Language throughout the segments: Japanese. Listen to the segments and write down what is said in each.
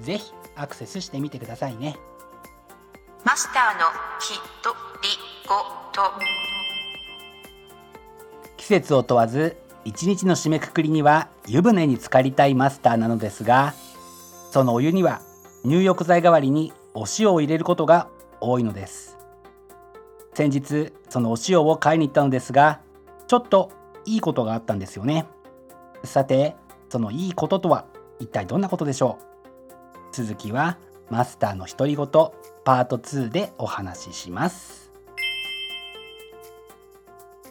ぜひアクセスしてみてくださいね。マスターのひとりごと。季節を問わず一日の締めくくりには湯船に浸かりたいマスターなのですがそのお湯には入浴剤代わりにお塩を入れることが多いのです。先日そのお塩を買いに行ったのですがちょっといいことがあったんですよね。さてそのいいこととは一体どんなことでしょう？続きはマスターの独り言パート2でお話しします。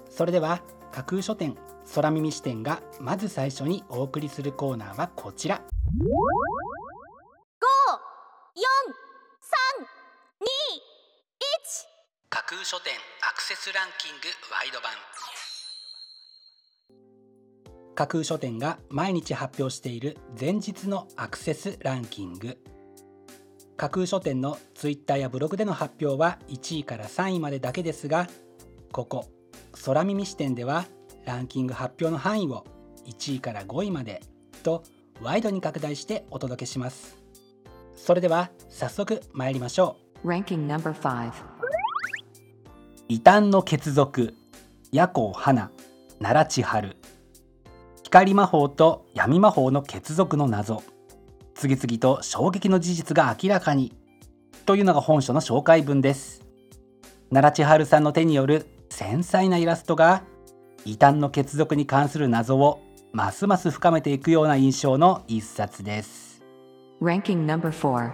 それでは架空書店空耳視点がまず最初にお送りするコーナーはこちら。架空書店アクセスランキングワイド版架空書店が毎日発表している前日のアクセスランキング。架空書店のツイッターやブログでの発表は1位から3位までだけですがここ空耳視点ではランキング発表の範囲を1位から5位までとワイドに拡大してお届けします。それでは早速参りましょう。Ranking number 5異端の血族夜行花奈良千春光魔法と闇魔法の血族の謎。次々と衝撃の事実が明らかに。というのが本書の紹介文です。奈良千春さんの手による繊細なイラストが異端の血族に関する謎をますます深めていくような印象の一冊です。Ranking number 4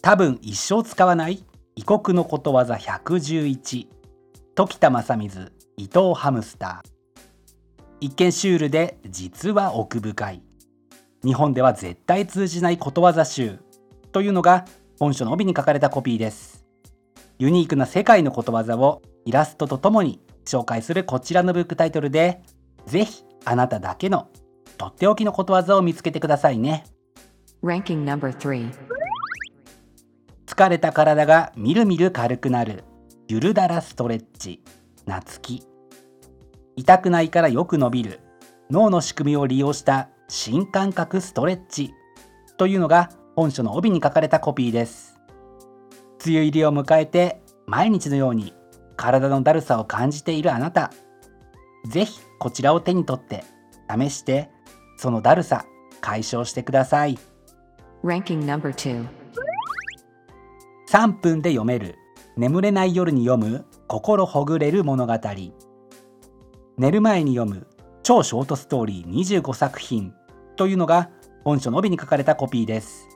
多分一生使わない。異国のことわざ111時田正水伊藤ハムスター一見シュールで実は奥深い。日本では絶対通じないことわざ集というのが本書の帯に書かれたコピーです。ユニークな世界のことわざをイラストとともに紹介するこちらのブックタイトルでぜひあなただけのとっておきのことわざを見つけてくださいね。Ranking number 3疲れた体がみるみる軽くなる。ゆるだらストレッチ。夏き痛くないからよく伸びる。脳の仕組みを利用した新感覚ストレッチ。というのが本書の帯に書かれたコピーです。梅雨入りを迎えて毎日のように体のだるさを感じているあなた。ぜひこちらを手に取って試してそのだるさ解消してください。Ranking number 2 3分で読める。眠れない夜に読む心ほぐれる物語寝る前に読む超ショートストーリー25作品というのが本書の帯に書かれたコピーです。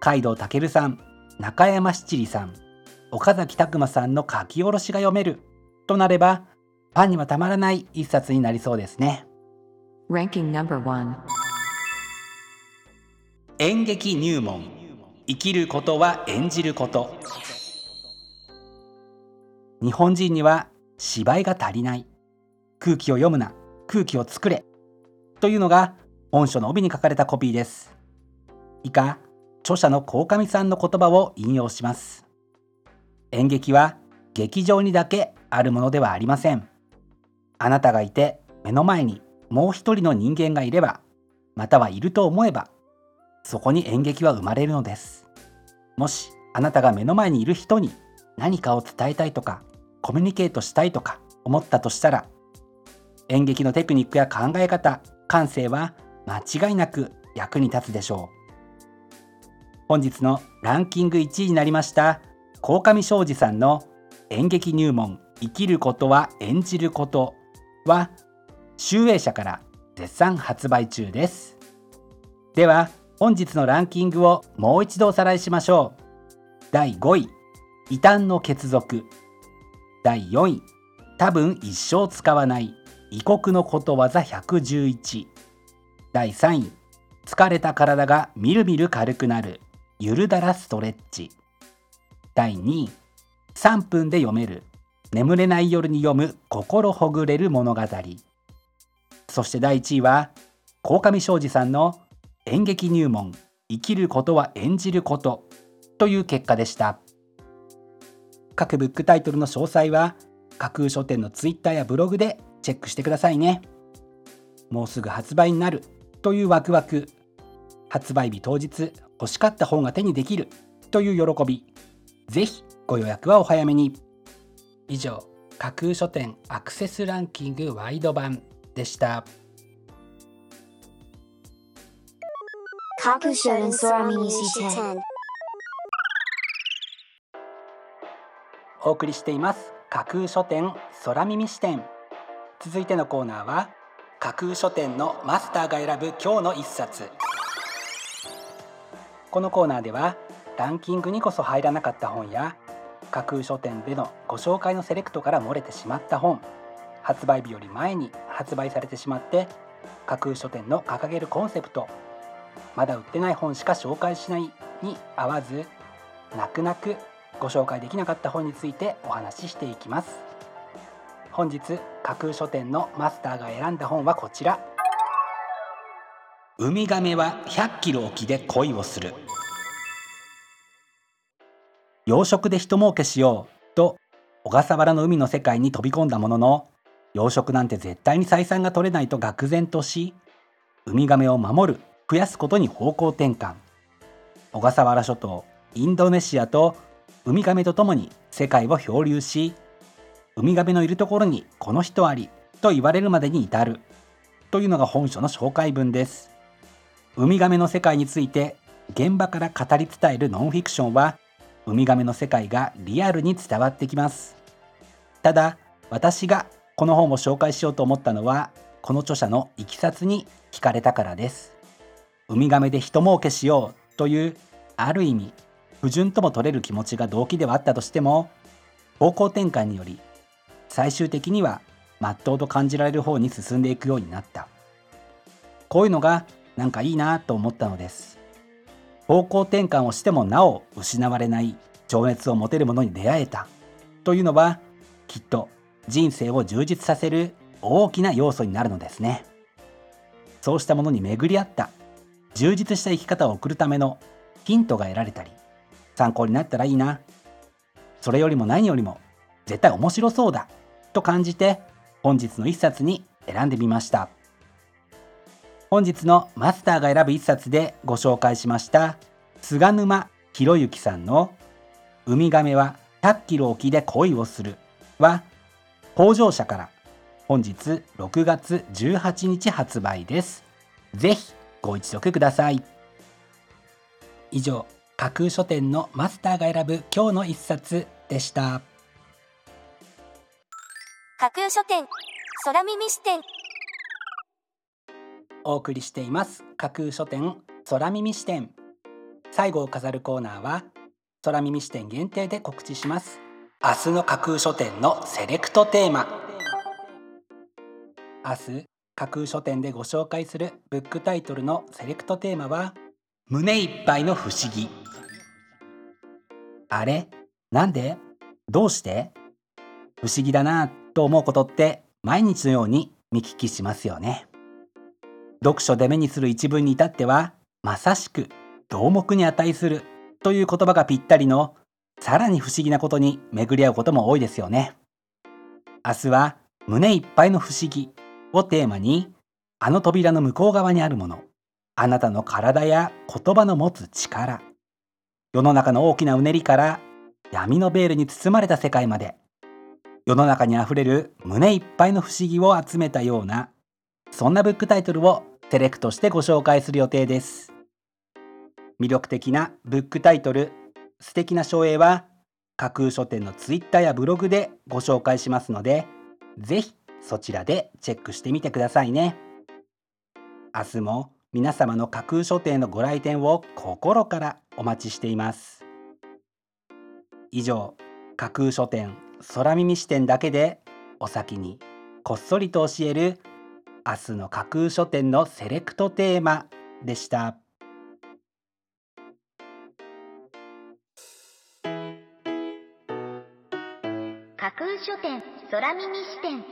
海道健さん中山七里さん岡崎拓馬さんの書き下ろしが読めるとなればファンにはたまらない一冊になりそうですね。Ranking number 1演劇入門生きることは演じること。日本人には芝居が足りない空気を読むな。空気を作れ。というのが本書の帯に書かれたコピーです。以下著者の鴻上さんの言葉を引用します。演劇は劇場にだけあるものではありません。あなたがいて目の前にもう一人の人間がいればまたはいると思えばそこに演劇は生まれるのです。もしあなたが目の前にいる人に何かを伝えたいとかコミュニケートしたいとか思ったとしたら演劇のテクニックや考え方感性は間違いなく役に立つでしょう。本日のランキング1位になりました鴻上庄司さんの演劇入門生きることは演じることは集英社から絶賛発売中です。では本日のランキングをもう一度おさらいしましょう。第5位異端の血族。第4位多分一生使わない。異国のことわざ111第3位。疲れた体がみるみる軽くなる。ゆるだらストレッチ。第2位。3分で読める。眠れない夜に読む。心ほぐれる物語。そして第1位は鴻上庄司さんの演劇入門。生きることは演じること。という結果でした。各ブックタイトルの詳細は架空書店のツイッターやブログでチェックしてくださいね。もうすぐ発売になるというワクワク。発売日当日欲しかった本が手にできるという喜び。ぜひご予約はお早めに。以上架空書店アクセスランキングワイド版でした。架空書店空耳お送りしています。架空書店空耳視点続いてのコーナーは架空書店のマスターが選ぶ今日の一冊。このコーナーではランキングにこそ入らなかった本や架空書店でのご紹介のセレクトから漏れてしまった本発売日より前に発売されてしまって架空書店の掲げるコンセプトまだ売ってない本しか紹介しないに合わず泣く泣くご紹介できなかった本についてお話ししていきます。本日架空書店のマスターが選んだ本はこちら。ウミガメは100キロ沖で恋をする。養殖で人儲けしようと小笠原の海の世界に飛び込んだものの養殖なんて絶対に採算が取れないと愕然としウミガメを守る増やすことに方向転換。小笠原諸島インドネシアとウミガメとともに世界を漂流しウミガメのいるところにこの人ありと言われるまでに至るというのが本書の紹介文です。ウミガメの世界について現場から語り伝えるノンフィクションはウミガメの世界がリアルに伝わってきます。ただ私がこの本を紹介しようと思ったのはこの著者のいきさつに惹かれたからです。ウミガメで人儲けしようというある意味不純とも取れる気持ちが動機ではあったとしても方向転換により最終的には真っ当と感じられる方に進んでいくようになった。こういうのがなんかいいなと思ったのです。方向転換をしてもなお失われない情熱を持てるものに出会えた。というのはきっと人生を充実させる大きな要素になるのですね。そうしたものに巡り合った。充実した生き方を送るためのヒントが得られたり参考になったらいいな。それよりも何よりも絶対面白そうだ。と感じて本日の一冊に選んでみました。本日のマスターが選ぶ一冊でご紹介しました菅沼博之さんの「ウミガメは100キロ沖で恋をする」は工場社から本日6月18日発売です。ぜひご一読ください。以上架空書店のマスターが選ぶ今日の一冊でした。架空書店。空耳視点。お送りしています。架空書店空耳視点。最後を飾るコーナーは空耳視点限定で告知します。明日の架空書店のセレクトテーマ。明日架空書店でご紹介するブックタイトルのセレクトテーマは胸いっぱいの不思議。あれ？なんで？どうして？不思議だな。と思うことって毎日のように見聞きしますよね。読書で目にする一文に至ってはまさしく同目に値するという言葉がぴったりのさらに不思議なことに巡り合うことも多いですよね。明日は胸いっぱいの不思議をテーマにあの扉の向こう側にあるものあなたの体や言葉の持つ力世の中の大きなうねりから闇のベールに包まれた世界まで世の中にあふれる胸いっぱいの不思議を集めたようなそんなブックタイトルをセレクトしてご紹介する予定です。魅力的なブックタイトル素敵な書影は架空書店のツイッターやブログでご紹介しますのでぜひそちらでチェックしてみてくださいね。明日も皆様の架空書店のご来店を心からお待ちしています。以上架空書店空耳視点だけでお先にこっそりと教える明日の架空書店のセレクトテーマでした。架空書店空耳視点。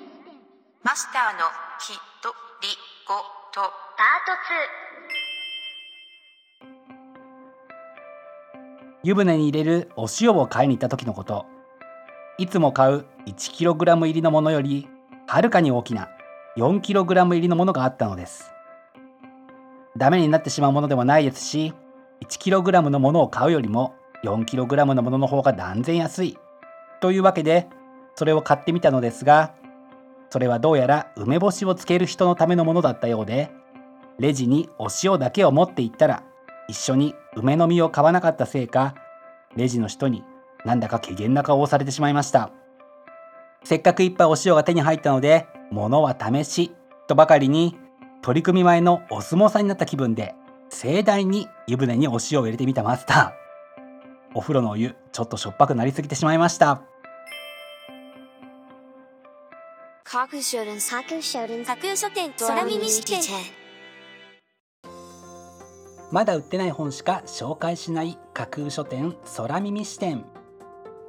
マスターのきとりごと。パ湯船に入れるお塩を買いに行った時のこといつも買う 1kg 入りのものよりはるかに大きな 4kg 入りのものがあったのです。ダメになってしまうものでもないですし 1kg のものを買うよりも 4kg のものの方が断然安い。というわけでそれを買ってみたのですがそれはどうやら梅干しをつける人のためのものだったようでレジにお塩だけを持って行ったら一緒に梅の実を買わなかったせいかレジの人になんだか怪げな顔をされてしまいました。せっかくいっぱいお塩が手に入ったので物は試しとばかりに取り組み前のお相撲さんになった気分で盛大に湯船にお塩を入れてみたマスター。お風呂のお湯ちょっとしょっぱくなりすぎてしまいました。まだ売ってない本しか紹介しない架空書店空耳視点